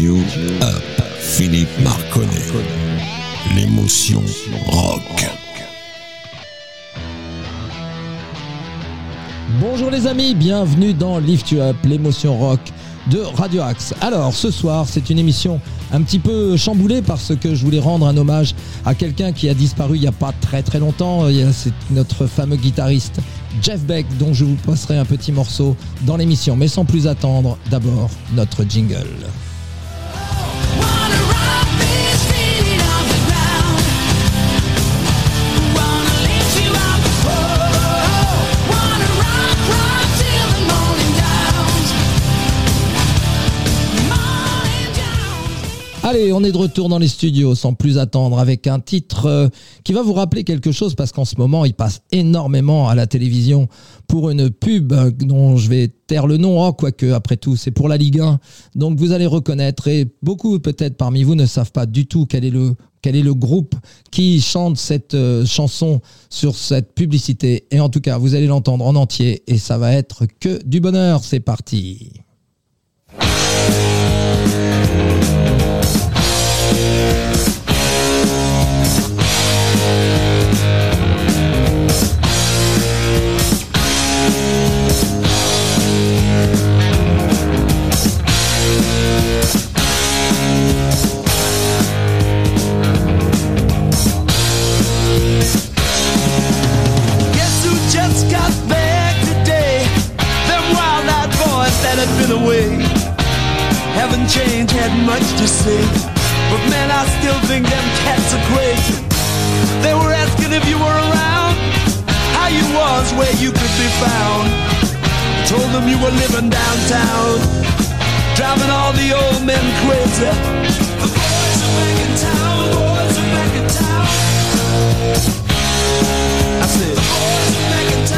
Up, Philippe Marconnet. L'émotion rock. Bonjour les amis, bienvenue dans Lift You Up, l'émotion rock de Radio Axe. Alors ce soir, c'est une émission un petit peu chamboulée parce que je voulais rendre un hommage à quelqu'un qui a disparu il n'y a pas très très longtemps. C'est notre fameux guitariste Jeff Beck dont je vous passerai un petit morceau dans l'émission. Mais sans plus attendre, d'abord notre jingle. Allez, on est de retour dans les studios sans plus attendre avec un titre euh, qui va vous rappeler quelque chose parce qu'en ce moment il passe énormément à la télévision pour une pub euh, dont je vais taire le nom, oh, quoique après tout c'est pour la Ligue 1. Donc vous allez reconnaître et beaucoup peut-être parmi vous ne savent pas du tout quel est le quel est le groupe qui chante cette euh, chanson sur cette publicité. Et en tout cas, vous allez l'entendre en entier et ça va être que du bonheur. C'est parti. Haven't changed, had much to say. But man, I still think them cats are crazy. They were asking if you were around, how you was, where you could be found. I told them you were living downtown, driving all the old men crazy. The boys are back in town, the boys are back in town. I said, the boys are back in town.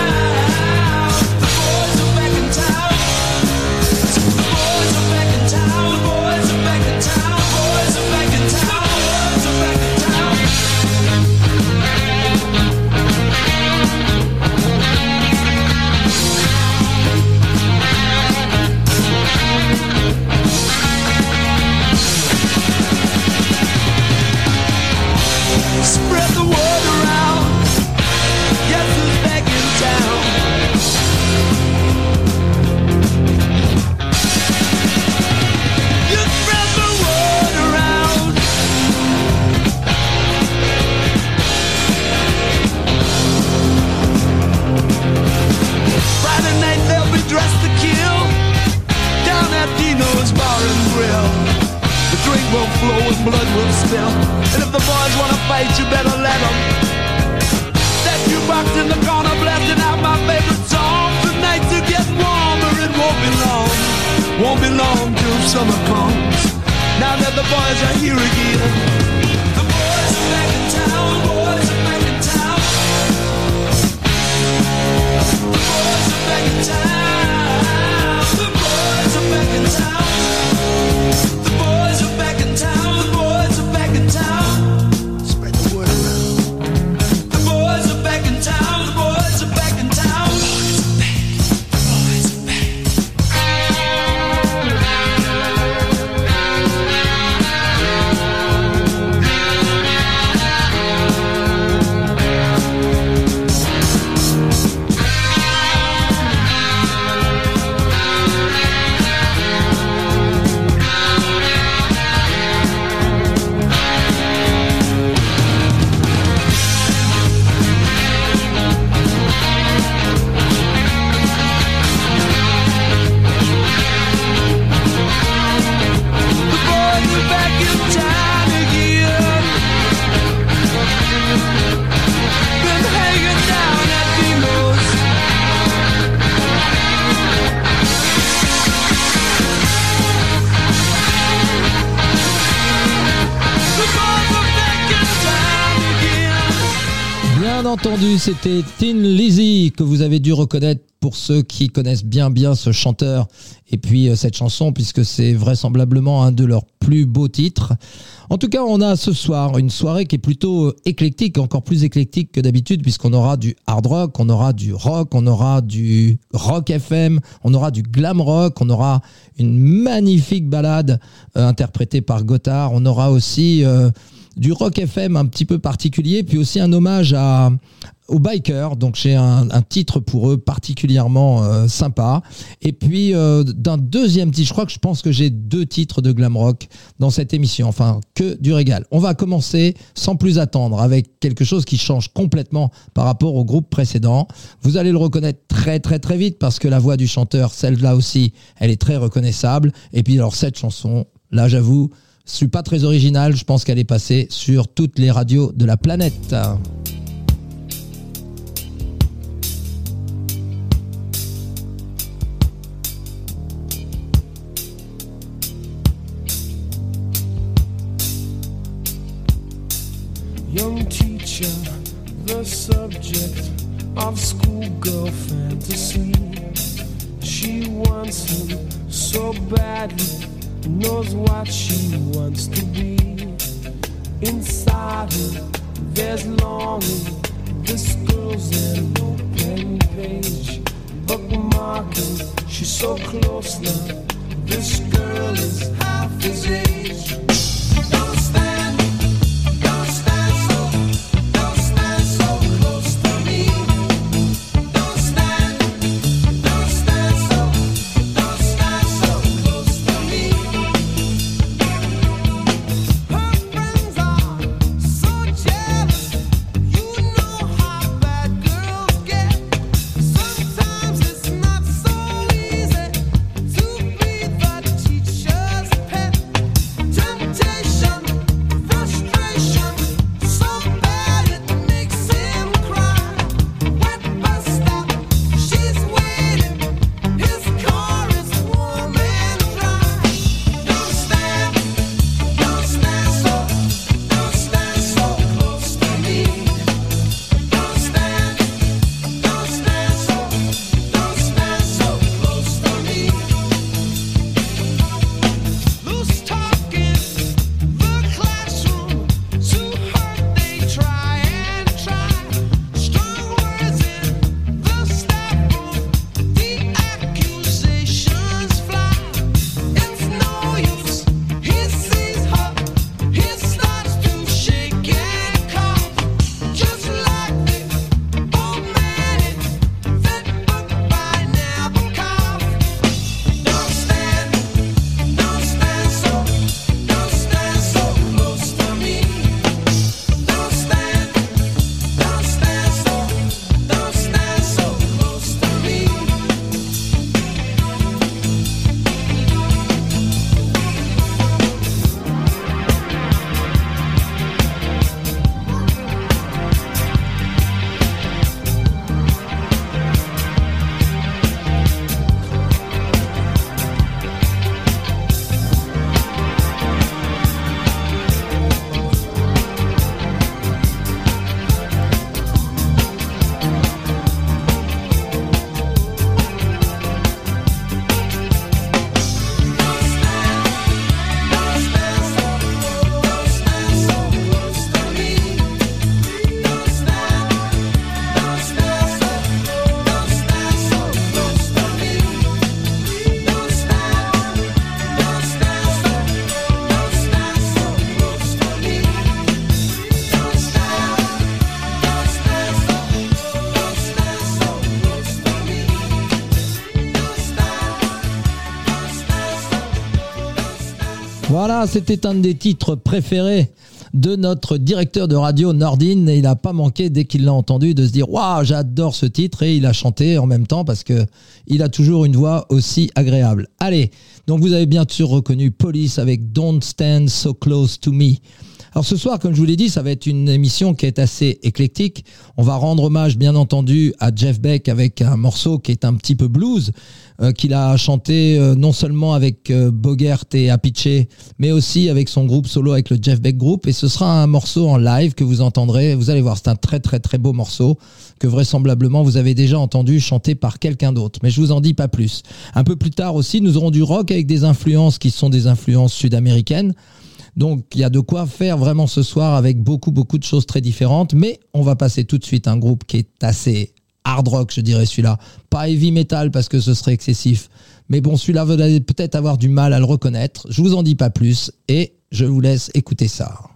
breath of war. Entendu, c'était Tin Lizzy que vous avez dû reconnaître pour ceux qui connaissent bien bien ce chanteur et puis euh, cette chanson puisque c'est vraisemblablement un de leurs plus beaux titres. En tout cas, on a ce soir une soirée qui est plutôt euh, éclectique, encore plus éclectique que d'habitude puisqu'on aura du hard rock, on aura du rock, on aura du rock FM, on aura du glam rock, on aura une magnifique balade euh, interprétée par Gotthard, on aura aussi du rock FM un petit peu particulier, puis aussi un hommage à, aux bikers. Donc j'ai un, titre pour eux particulièrement euh, sympa. Et puis euh, d'un deuxième titre, je crois que je pense que j'ai deux titres de glam rock dans cette émission. Enfin, que du régal. On va commencer sans plus attendre avec quelque chose qui change complètement par rapport au groupe précédent. Vous allez le reconnaître très très très vite parce que la voix du chanteur, celle-là aussi, elle est très reconnaissable. Et puis alors cette chanson, là j'avoue, je suis pas très original, je pense qu'elle est passée sur toutes les radios de la planète. Young teacher, the subject of schoolgirl fantasy. She wants him so badly. Knows what she wants to be. Inside her, there's longing. This girl's an open page, bookmarking. She's so close now. This girl is Voilà, c'était un des titres préférés de notre directeur de radio Nordine il n'a pas manqué dès qu'il l'a entendu de se dire waouh j'adore ce titre et il a chanté en même temps parce que il a toujours une voix aussi agréable. Allez, donc vous avez bien sûr reconnu Police avec Don't Stand So Close to Me. Alors ce soir, comme je vous l'ai dit, ça va être une émission qui est assez éclectique. On va rendre hommage, bien entendu, à Jeff Beck avec un morceau qui est un petit peu blues, euh, qu'il a chanté euh, non seulement avec euh, Bogert et Apiche, mais aussi avec son groupe solo, avec le Jeff Beck Group. Et ce sera un morceau en live que vous entendrez. Vous allez voir, c'est un très très très beau morceau que vraisemblablement vous avez déjà entendu chanter par quelqu'un d'autre. Mais je vous en dis pas plus. Un peu plus tard aussi, nous aurons du rock avec des influences qui sont des influences sud-américaines. Donc il y a de quoi faire vraiment ce soir avec beaucoup beaucoup de choses très différentes. Mais on va passer tout de suite à un groupe qui est assez hard rock, je dirais celui-là. Pas heavy metal parce que ce serait excessif. Mais bon, celui-là, vous allez peut-être avoir du mal à le reconnaître. Je vous en dis pas plus et je vous laisse écouter ça.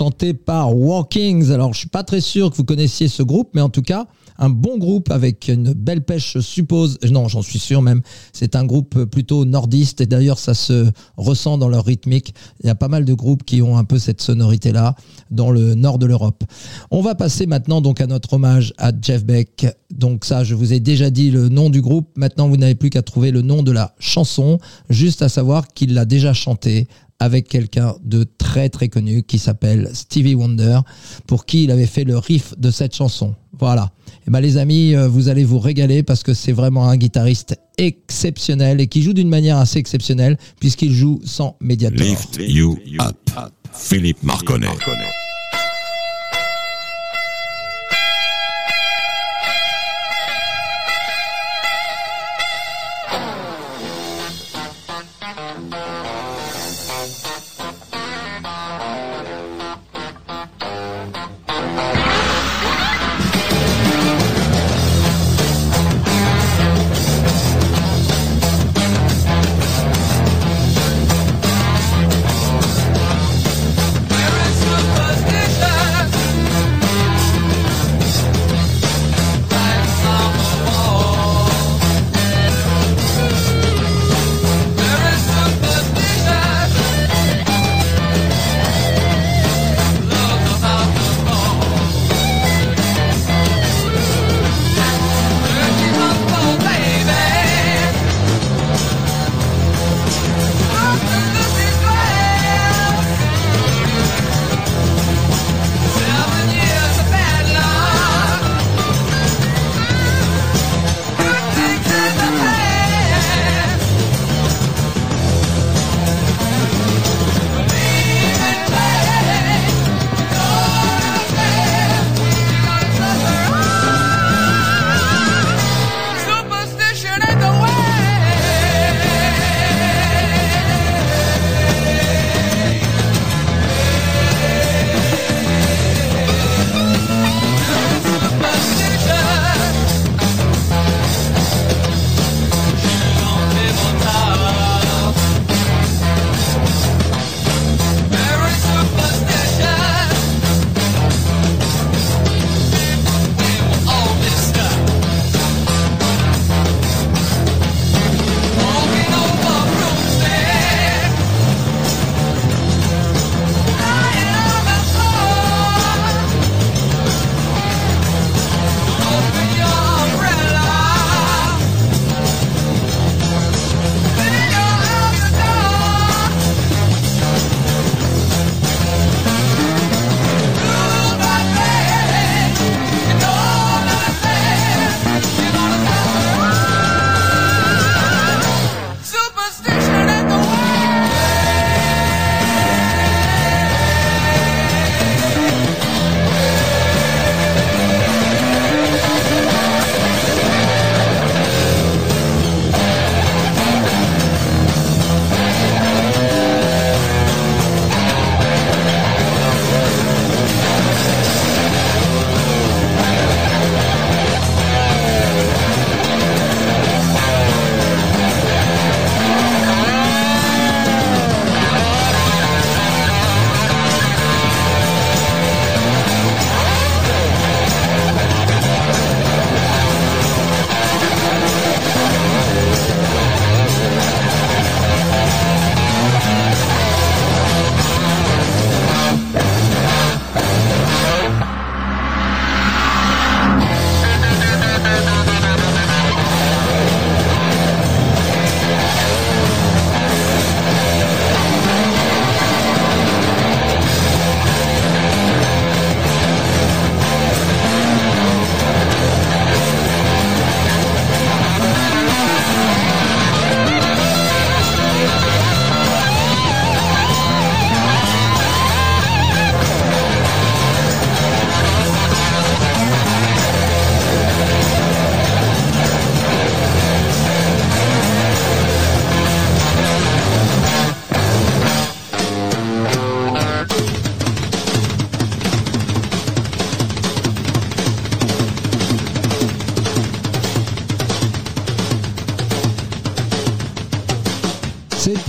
Chanté par Walkings. Alors, je suis pas très sûr que vous connaissiez ce groupe, mais en tout cas, un bon groupe avec une belle pêche, je suppose. Non, j'en suis sûr même. C'est un groupe plutôt nordiste et d'ailleurs, ça se ressent dans leur rythmique. Il y a pas mal de groupes qui ont un peu cette sonorité-là dans le nord de l'Europe. On va passer maintenant donc à notre hommage à Jeff Beck. Donc ça, je vous ai déjà dit le nom du groupe. Maintenant, vous n'avez plus qu'à trouver le nom de la chanson, juste à savoir qu'il l'a déjà chanté avec quelqu'un de très très connu qui s'appelle Stevie Wonder, pour qui il avait fait le riff de cette chanson. Voilà. Et ben les amis, euh, vous allez vous régaler parce que c'est vraiment un guitariste exceptionnel et qui joue d'une manière assez exceptionnelle puisqu'il joue sans médiator. Lift you up. Philippe Marconnet.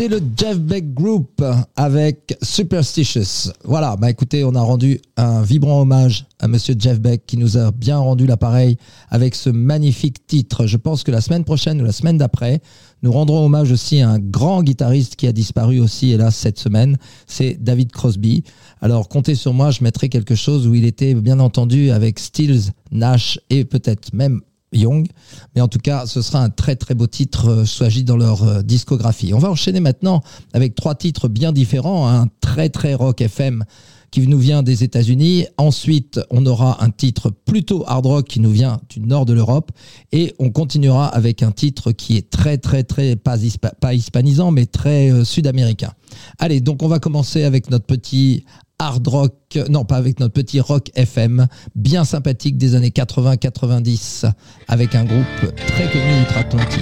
Le Jeff Beck Group avec Superstitious. Voilà, bah écoutez, on a rendu un vibrant hommage à monsieur Jeff Beck qui nous a bien rendu l'appareil avec ce magnifique titre. Je pense que la semaine prochaine ou la semaine d'après, nous rendrons hommage aussi à un grand guitariste qui a disparu aussi, hélas, cette semaine. C'est David Crosby. Alors, comptez sur moi, je mettrai quelque chose où il était bien entendu avec Stills, Nash et peut-être même Young. Mais en tout cas, ce sera un très très beau titre, euh, s'agit dans leur euh, discographie. On va enchaîner maintenant avec trois titres bien différents. Un très très rock FM qui nous vient des États-Unis. Ensuite, on aura un titre plutôt hard rock qui nous vient du nord de l'Europe. Et on continuera avec un titre qui est très très très, pas hispanisant, mais très euh, sud-américain. Allez, donc on va commencer avec notre petit hard rock, non pas avec notre petit rock FM, bien sympathique des années 80-90, avec un groupe très connu outre-Atlantique.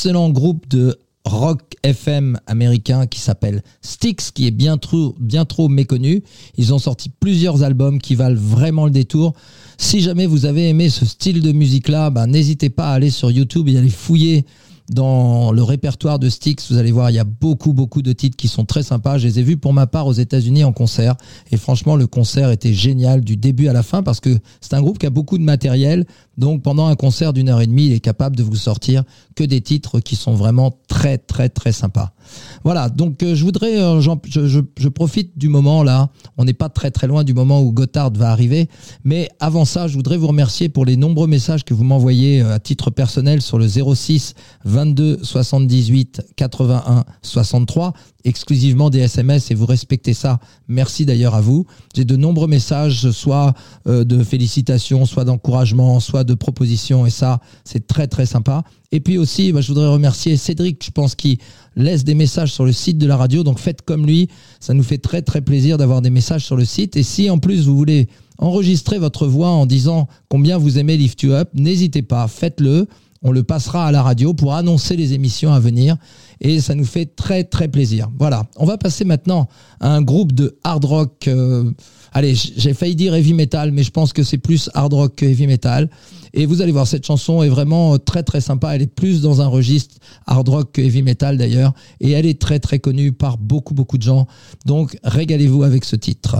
De l'excellent groupe de rock FM américain qui s'appelle Styx, qui est bien trop, bien trop méconnu. Ils ont sorti plusieurs albums qui valent vraiment le détour. Si jamais vous avez aimé ce style de musique-là, ben, n'hésitez pas à aller sur YouTube et aller fouiller dans le répertoire de Styx, vous allez voir, il y a beaucoup, beaucoup de titres qui sont très sympas. Je les ai vus pour ma part aux États-Unis en concert. Et franchement, le concert était génial du début à la fin parce que c'est un groupe qui a beaucoup de matériel. Donc, pendant un concert d'une heure et demie, il est capable de vous sortir que des titres qui sont vraiment très, très, très sympas. Voilà. Donc, euh, je voudrais, euh, je profite du moment là. On n'est pas très, très loin du moment où Gotthard va arriver. Mais avant ça, je voudrais vous remercier pour les nombreux messages que vous m'envoyez euh, à titre personnel sur le 06 22 78 81 63 exclusivement des SMS et vous respectez ça. Merci d'ailleurs à vous. J'ai de nombreux messages, soit euh, de félicitations, soit d'encouragement, soit de propositions et ça, c'est très très sympa. Et puis aussi, bah, je voudrais remercier Cédric, je pense, qui laisse des messages sur le site de la radio. Donc faites comme lui, ça nous fait très très plaisir d'avoir des messages sur le site. Et si en plus vous voulez enregistrer votre voix en disant combien vous aimez Lift You Up, n'hésitez pas, faites-le. On le passera à la radio pour annoncer les émissions à venir et ça nous fait très très plaisir. Voilà, on va passer maintenant à un groupe de hard rock. euh, allez, j'ai failli dire heavy metal, mais je pense que c'est plus hard rock que heavy metal. Et vous allez voir, cette chanson est vraiment euh, très très sympa. Elle est plus dans un registre hard rock que heavy metal d'ailleurs, et elle est très très connue par beaucoup beaucoup de gens. Donc régalez-vous avec ce titre.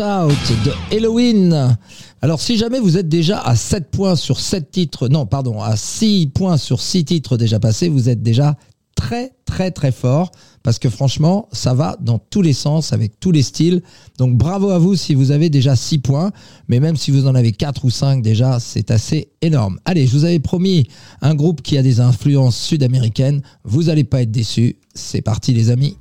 Out de Halloween. Alors si jamais vous êtes déjà à 7 points sur 7 titres, non pardon, à 6 points sur 6 titres déjà passés, vous êtes déjà très très très fort parce que franchement ça va dans tous les sens avec tous les styles. Donc bravo à vous si vous avez déjà 6 points, mais même si vous en avez 4 ou 5 déjà c'est assez énorme. Allez, je vous avais promis un groupe qui a des influences sud-américaines, vous allez pas être déçus. C'est parti les amis.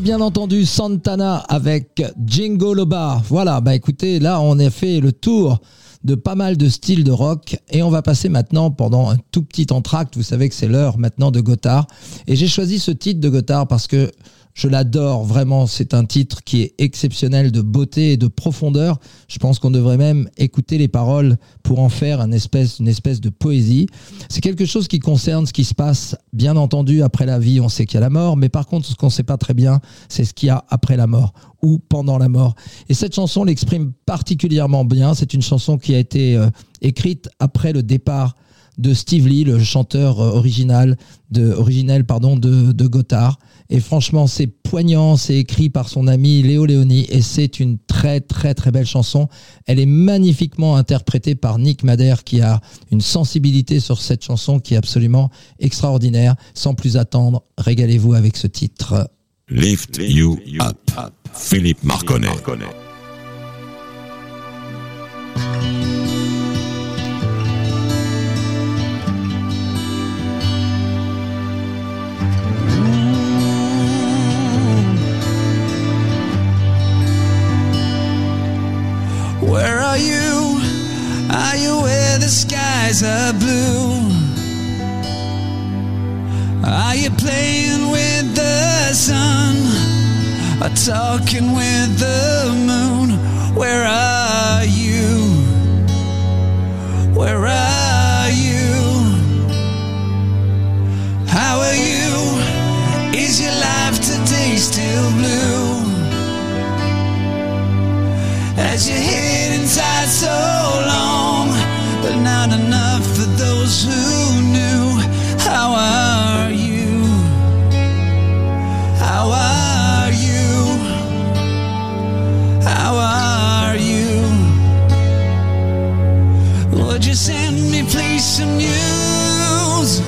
Bien entendu Santana avec Jingo Loba. Voilà, bah écoutez, là on a fait le tour de pas mal de styles de rock et on va passer maintenant pendant un tout petit entracte. Vous savez que c'est l'heure maintenant de Gotthard et j'ai choisi ce titre de Gotthard parce que je l'adore vraiment. C'est un titre qui est exceptionnel de beauté et de profondeur. Je pense qu'on devrait même écouter les paroles pour en faire une espèce, de poésie. C'est quelque chose qui concerne ce qui se passe, bien entendu, après la vie. On sait qu'il y a la mort, mais par contre, ce qu'on ne sait pas très bien, c'est ce qu'il y a après la mort ou pendant la mort. Et cette chanson l'exprime particulièrement bien. C'est une chanson qui a été euh, écrite après le départ de Steve Lee, le chanteur euh, original de, originel pardon, de, de. Et franchement, c'est poignant, c'est écrit par son ami Léo Léoni et c'est une très très très belle chanson. Elle est magnifiquement interprétée par Nick Madère qui a une sensibilité sur cette chanson qui est absolument extraordinaire. Sans plus attendre, régalez-vous avec ce titre. Lift You Up. Philippe Marconnet. Are you where the skies are blue? Are you playing with the sun? Or talking with the moon? Where are you? Where are you? How are you? Is your life today still blue? As you hid inside so long, not enough for those who knew. How are you? How are you? How are you? Would you send me please some news?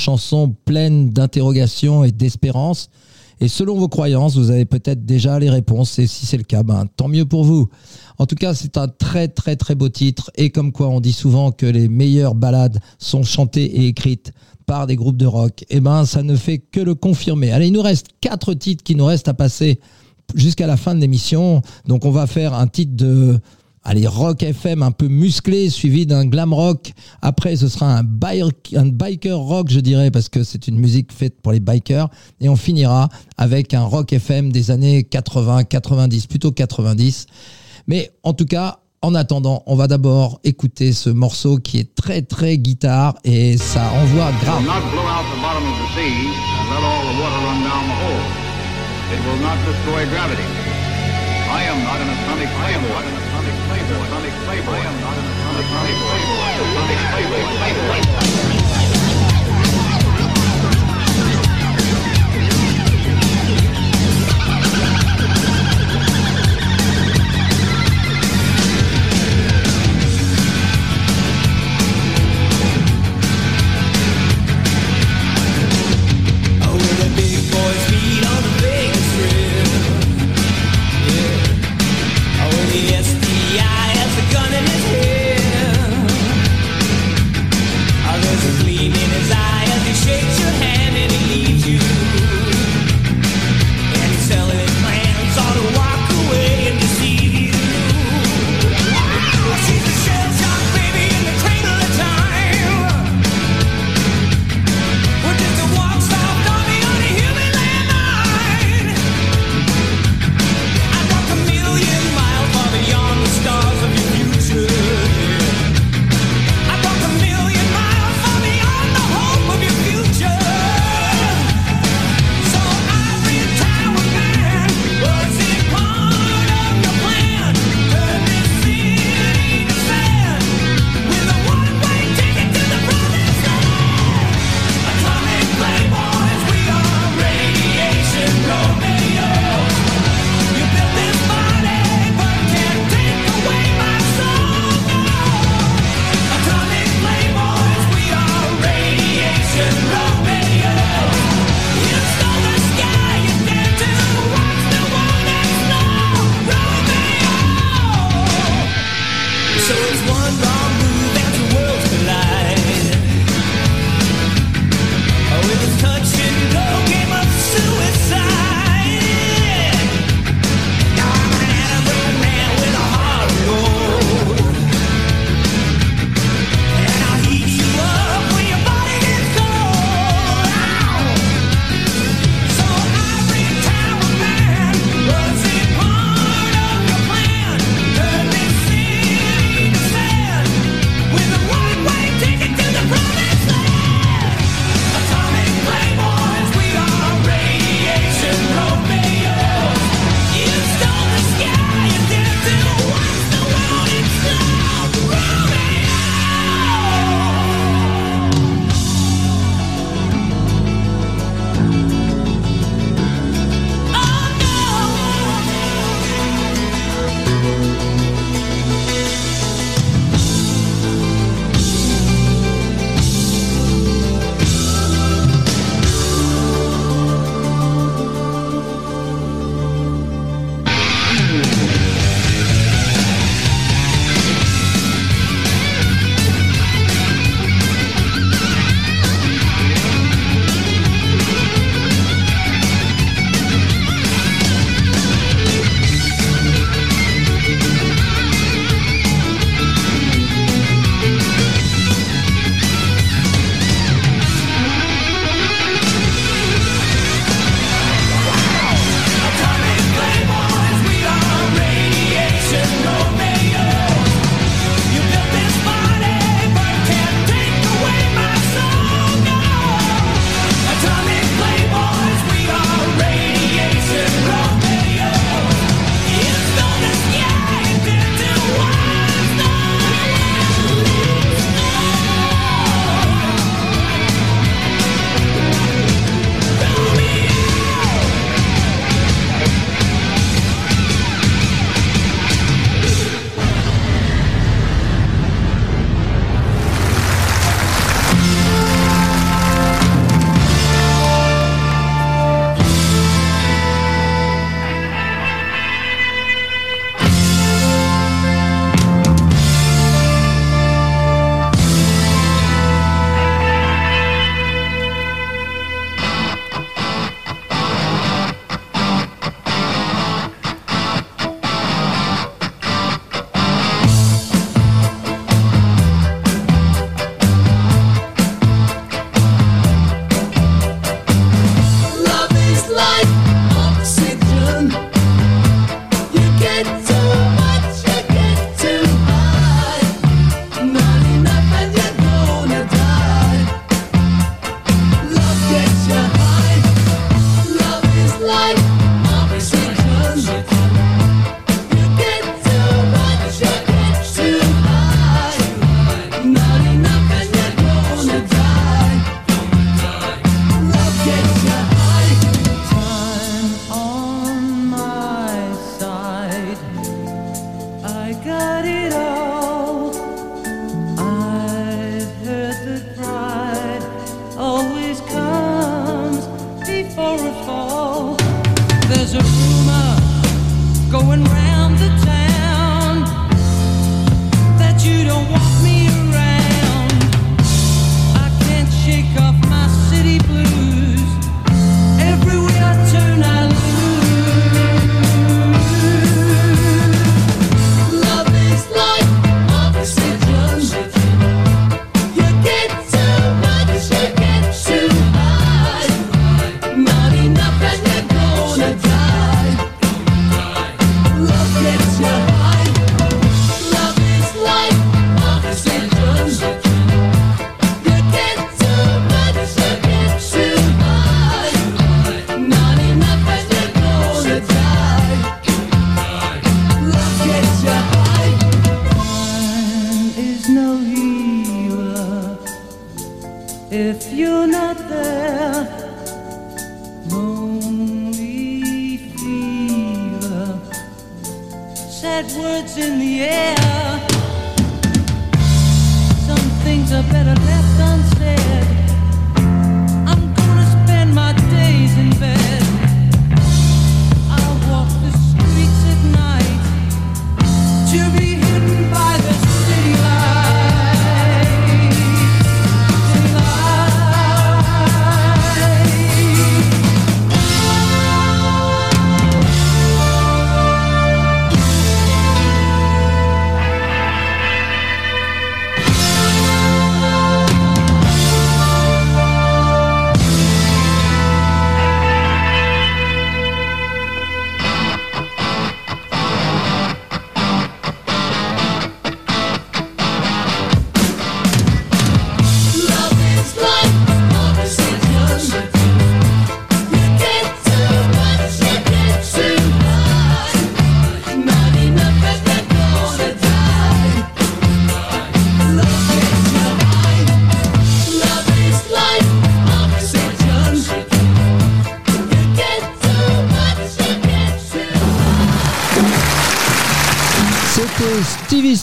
Chanson pleine d'interrogations et d'espérance. Et selon vos croyances, vous avez peut-être déjà les réponses. Et si c'est le cas, ben, tant mieux pour vous. En tout cas, c'est un très très très beau titre. Et comme quoi on dit souvent que les meilleures ballades sont chantées et écrites par des groupes de rock, eh ben ça ne fait que le confirmer. Allez, il nous reste quatre titres qui nous restent à passer jusqu'à la fin de l'émission. Donc on va faire un titre de allez, rock FM un peu musclé, suivi d'un glam rock. Après, ce sera un, bike- un biker rock, je dirais, parce que c'est une musique faite pour les bikers. Et on finira avec un rock FM des années 80, 90, plutôt 90. Mais en tout cas, en attendant, on va d'abord écouter ce morceau qui est très très guitare et ça envoie grave. It will not destroy gravity. I am not an atomic playboy. I am not an atomic playboy. Atomic playboy. I am not an atomic playboy. Atomic playboy. playboy. Oh, with the big boys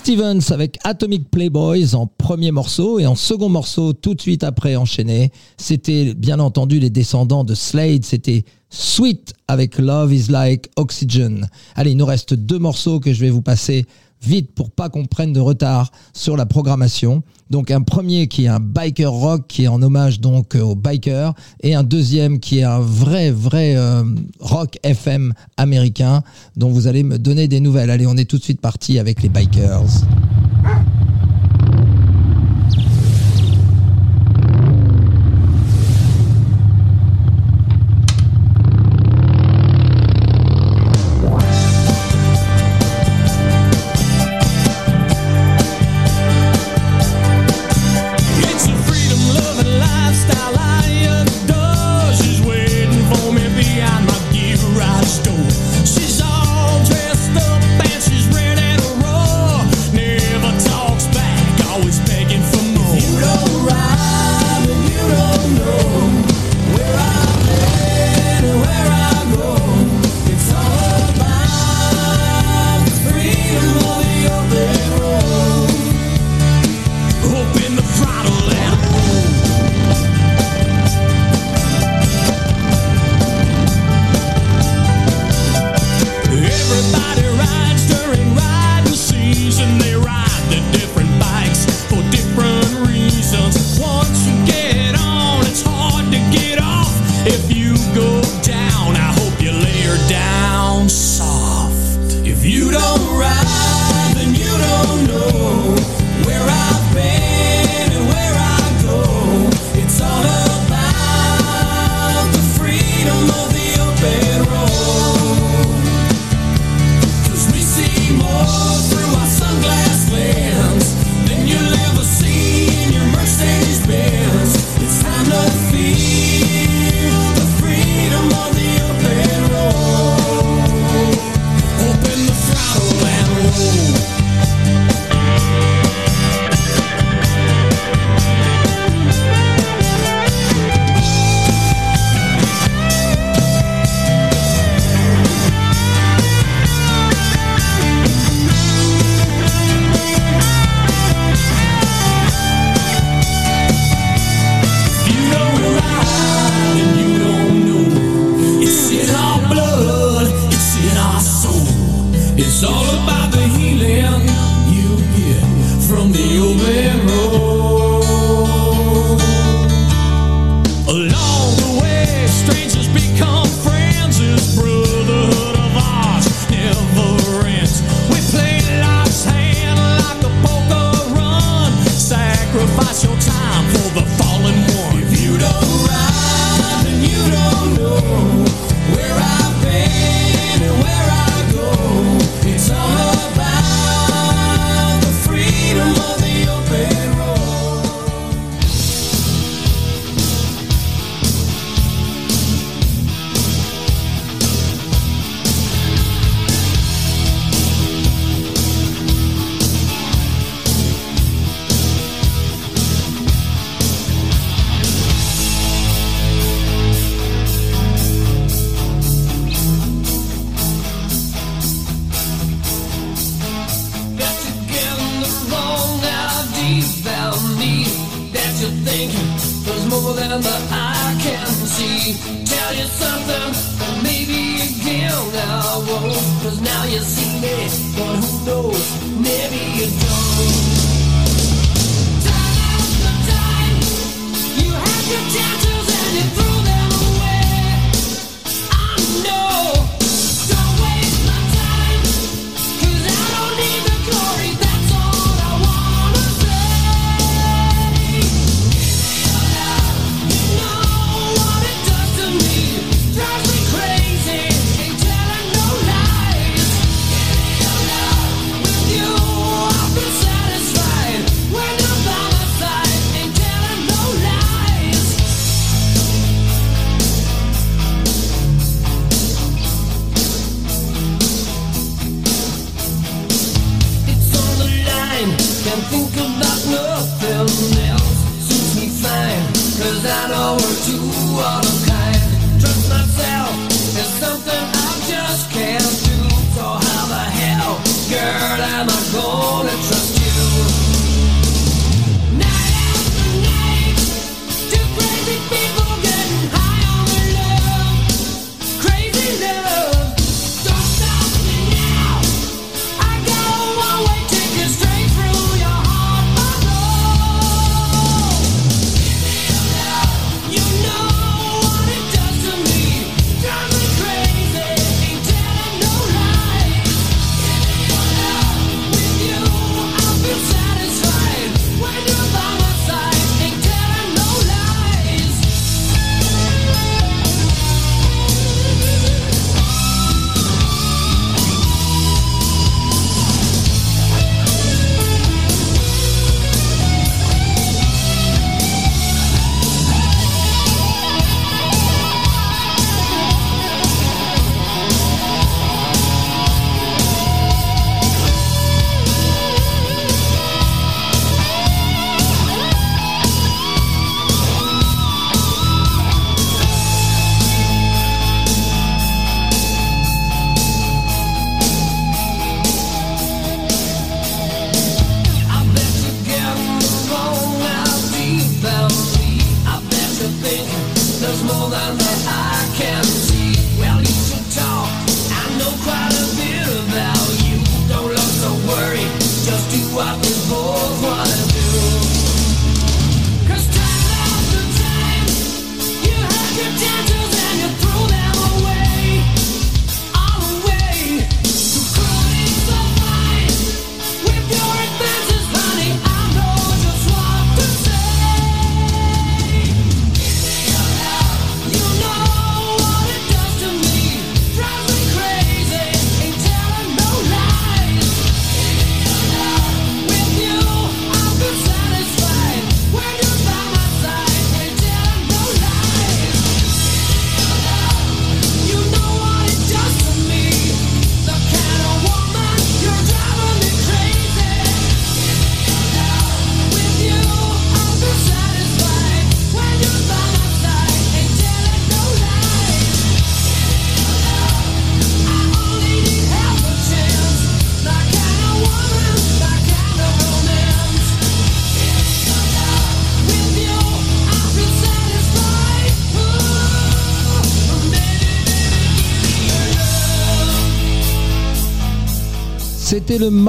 Stevens avec Atomic Playboys en premier morceau et en second morceau tout de suite après enchaîné. C'était bien entendu les descendants de Slade, c'était Sweet avec Love is Like Oxygen. Allez, il nous reste deux morceaux que je vais vous passer vite pour pas qu'on prenne de retard sur la programmation. Donc un premier qui est un biker rock qui est en hommage donc euh, aux bikers et un deuxième qui est un vrai vrai euh, rock FM américain dont vous allez me donner des nouvelles. Allez, on est tout de suite parti avec les bikers.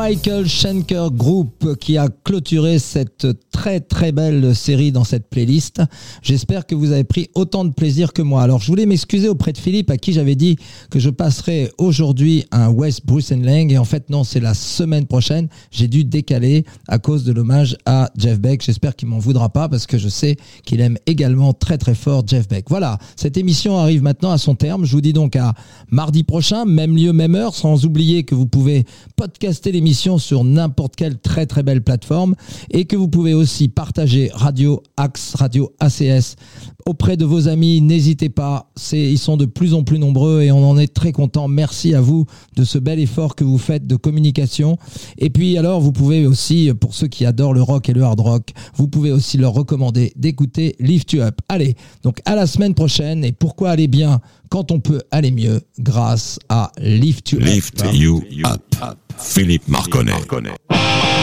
Michael Schenker Group qui a clôturé cette très très belle série dans cette playlist. J'espère que vous avez pris autant de plaisir que moi. Alors je voulais m'excuser auprès de Philippe à qui j'avais dit que je passerais aujourd'hui un West Bruce Lang et en fait non c'est la semaine prochaine. J'ai dû décaler à cause de l'hommage à Jeff Beck. J'espère qu'il m'en voudra pas parce que je sais qu'il aime également très très fort Jeff Beck. Voilà, cette émission arrive maintenant à son terme. Je vous dis donc à mardi prochain, même lieu, même heure, sans oublier que vous pouvez podcaster l'émission sur n'importe quelle très très belle plateforme et que vous pouvez aussi partager Radio Axe, Radio ACS auprès de vos amis. N'hésitez pas, ils sont de plus en plus nombreux et on en est très content. Merci à vous de ce bel effort que vous faites de communication. Et puis alors, vous pouvez aussi, pour ceux qui adorent le rock et le hard rock, vous pouvez aussi leur recommander d'écouter Lift You Up. Allez, donc à la semaine prochaine. Et pourquoi aller bien quand on peut aller mieux grâce à Lift You Lift Up. you up. Philippe Marconnet. Thank